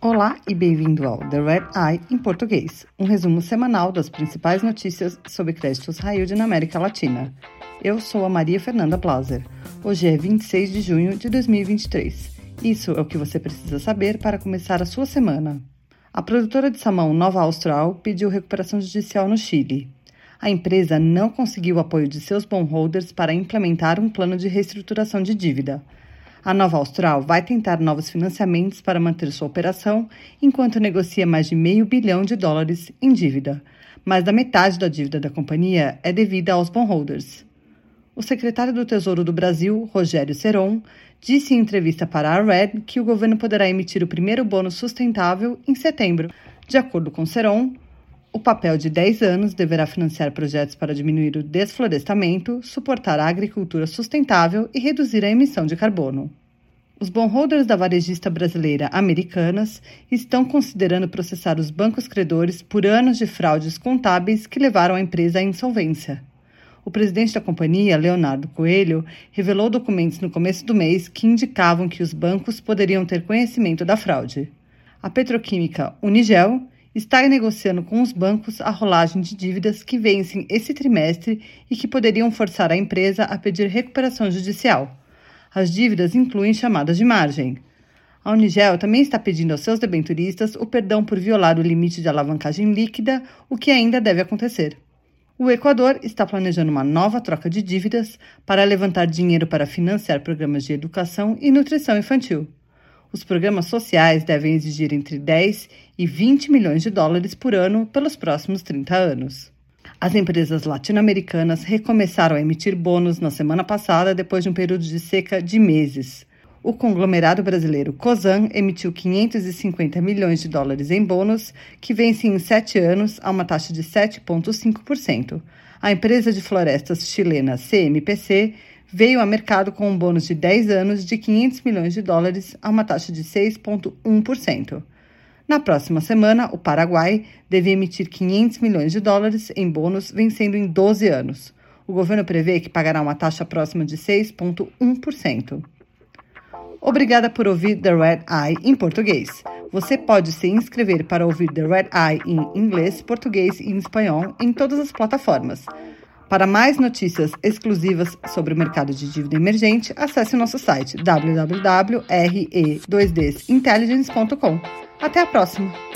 Olá e bem-vindo ao The Red Eye em português, um resumo semanal das principais notícias sobre créditos yield na América Latina. Eu sou a Maria Fernanda Blaser. Hoje é 26 de junho de 2023. Isso é o que você precisa saber para começar a sua semana. A produtora de salmão Nova Austral pediu recuperação judicial no Chile. A empresa não conseguiu o apoio de seus bondholders para implementar um plano de reestruturação de dívida. A Nova Austral vai tentar novos financiamentos para manter sua operação, enquanto negocia mais de meio bilhão de dólares em dívida. Mais da metade da dívida da companhia é devida aos bondholders. O secretário do Tesouro do Brasil, Rogério Seron, disse em entrevista para a Red que o governo poderá emitir o primeiro bônus sustentável em setembro. De acordo com Seron, o papel de 10 anos deverá financiar projetos para diminuir o desflorestamento, suportar a agricultura sustentável e reduzir a emissão de carbono. Os bondholders da varejista brasileira Americanas estão considerando processar os bancos credores por anos de fraudes contábeis que levaram a empresa à insolvência. O presidente da companhia, Leonardo Coelho, revelou documentos no começo do mês que indicavam que os bancos poderiam ter conhecimento da fraude. A petroquímica Unigel está negociando com os bancos a rolagem de dívidas que vencem esse trimestre e que poderiam forçar a empresa a pedir recuperação judicial. As dívidas incluem chamadas de margem. A Unigel também está pedindo aos seus debenturistas o perdão por violar o limite de alavancagem líquida, o que ainda deve acontecer. O Equador está planejando uma nova troca de dívidas para levantar dinheiro para financiar programas de educação e nutrição infantil. Os programas sociais devem exigir entre 10 e 20 milhões de dólares por ano pelos próximos 30 anos. As empresas latino-americanas recomeçaram a emitir bônus na semana passada depois de um período de seca de meses. O conglomerado brasileiro COSAN emitiu 550 milhões de dólares em bônus, que vencem em sete anos a uma taxa de 7,5%. A empresa de florestas chilena CMPC veio a mercado com um bônus de 10 anos de 500 milhões de dólares a uma taxa de 6,1%. Na próxima semana, o Paraguai deve emitir 500 milhões de dólares em bônus, vencendo em 12 anos. O governo prevê que pagará uma taxa próxima de 6,1%. Obrigada por ouvir The Red Eye em português. Você pode se inscrever para ouvir The Red Eye em inglês, português e espanhol em todas as plataformas. Para mais notícias exclusivas sobre o mercado de dívida emergente, acesse o nosso site www.re2dintelligence.com. Até a próxima!